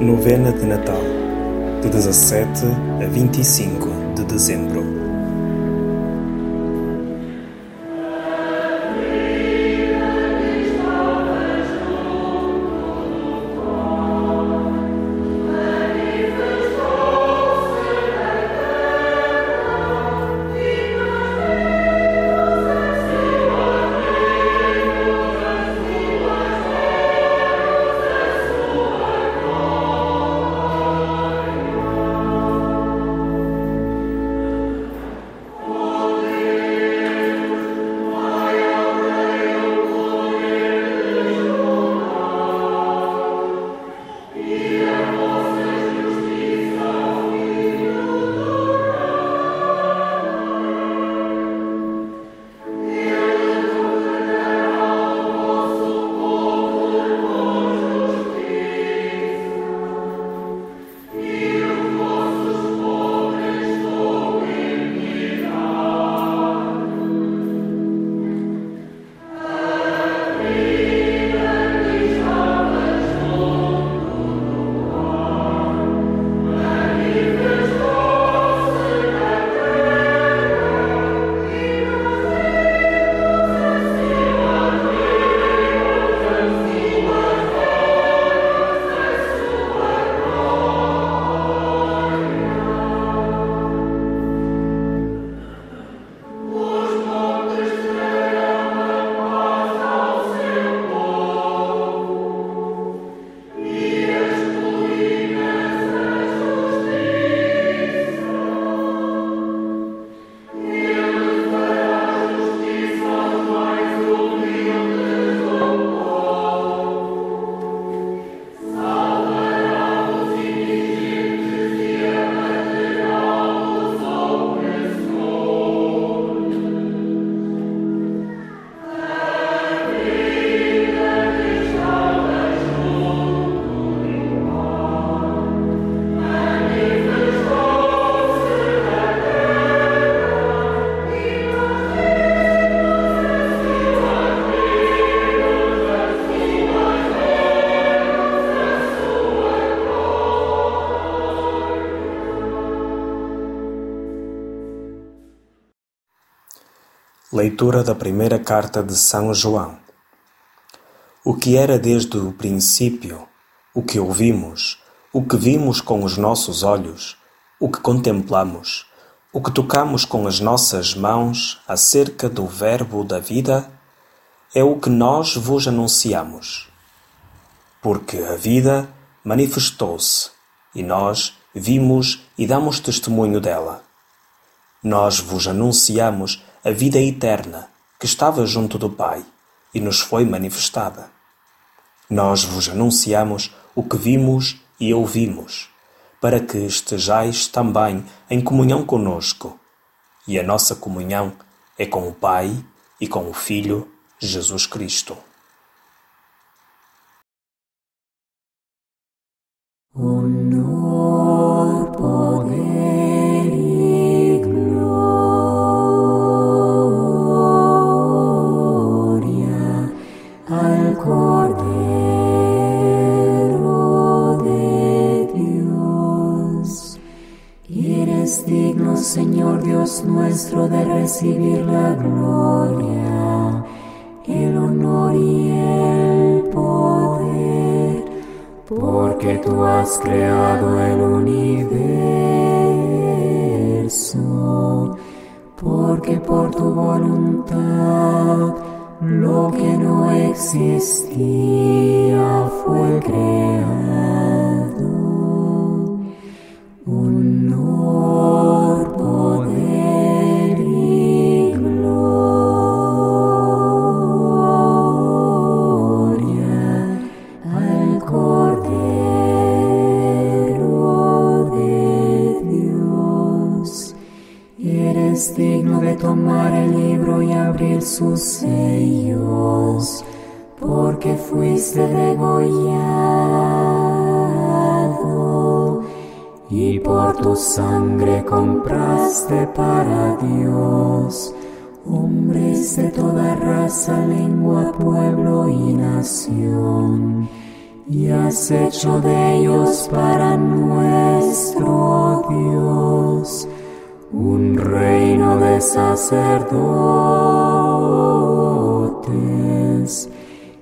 Novena de Natal, de 17 a 25 de dezembro. Leitura da primeira carta de São João. O que era desde o princípio, o que ouvimos, o que vimos com os nossos olhos, o que contemplamos, o que tocamos com as nossas mãos acerca do Verbo da vida, é o que nós vos anunciamos. Porque a vida manifestou-se e nós vimos e damos testemunho dela. Nós vos anunciamos a vida eterna que estava junto do Pai e nos foi manifestada. Nós vos anunciamos o que vimos e ouvimos, para que estejais também em comunhão conosco. E a nossa comunhão é com o Pai e com o Filho Jesus Cristo. Señor Dios nuestro, de recibir la gloria, el honor y el poder, porque tú has creado el universo, porque por tu voluntad lo que no existía fue creado. Tomar el libro y abrir sus sellos, porque fuiste degollado y por tu sangre compraste para Dios. Hombres de toda raza, lengua, pueblo y nación y has hecho de ellos para nuestro sacerdotes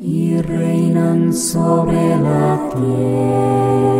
y reinan sobre la tierra.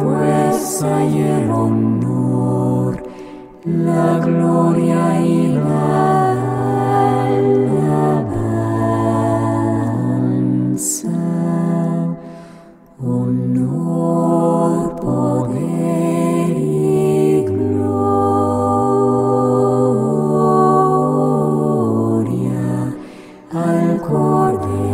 Fuerza y el honor, la gloria y la alabanza. Honor, poder y gloria al Cordero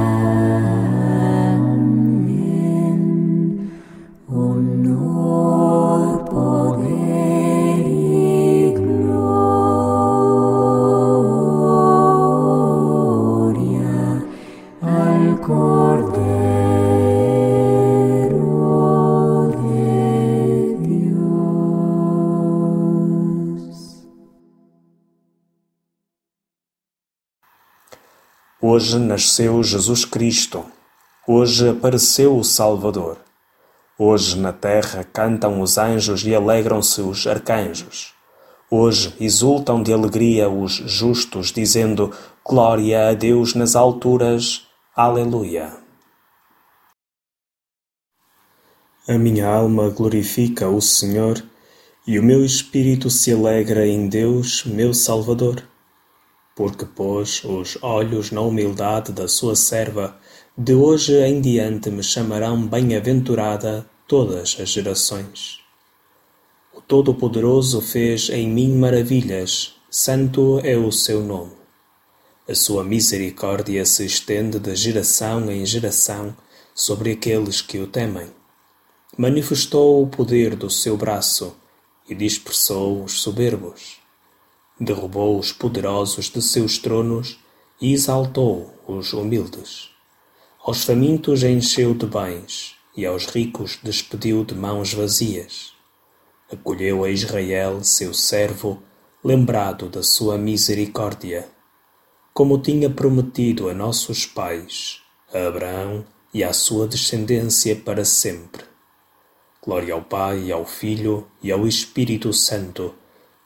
Hoje nasceu Jesus Cristo. Hoje apareceu o Salvador. Hoje na terra cantam os anjos e alegram-se os arcanjos. Hoje exultam de alegria os justos, dizendo: Glória a Deus nas alturas. Aleluia. A minha alma glorifica o Senhor e o meu espírito se alegra em Deus, meu Salvador porque pôs os olhos na humildade da sua serva, de hoje em diante me chamarão bem-aventurada todas as gerações. O Todo-Poderoso fez em mim maravilhas, santo é o seu nome. A sua misericórdia se estende de geração em geração sobre aqueles que o temem. Manifestou o poder do seu braço e dispersou os soberbos derrubou os poderosos de seus tronos e exaltou os humildes. Aos famintos encheu de bens e aos ricos despediu de mãos vazias. Acolheu a Israel, seu servo, lembrado da sua misericórdia, como tinha prometido a nossos pais, a Abraão e à sua descendência para sempre. Glória ao Pai, ao Filho e ao Espírito Santo,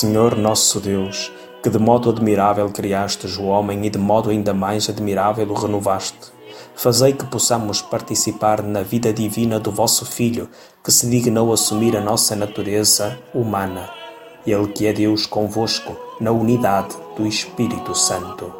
Senhor nosso Deus, que de modo admirável criastes o homem e de modo ainda mais admirável o renovaste, fazei que possamos participar na vida divina do vosso Filho, que se dignou assumir a nossa natureza humana. Ele que é Deus convosco, na unidade do Espírito Santo.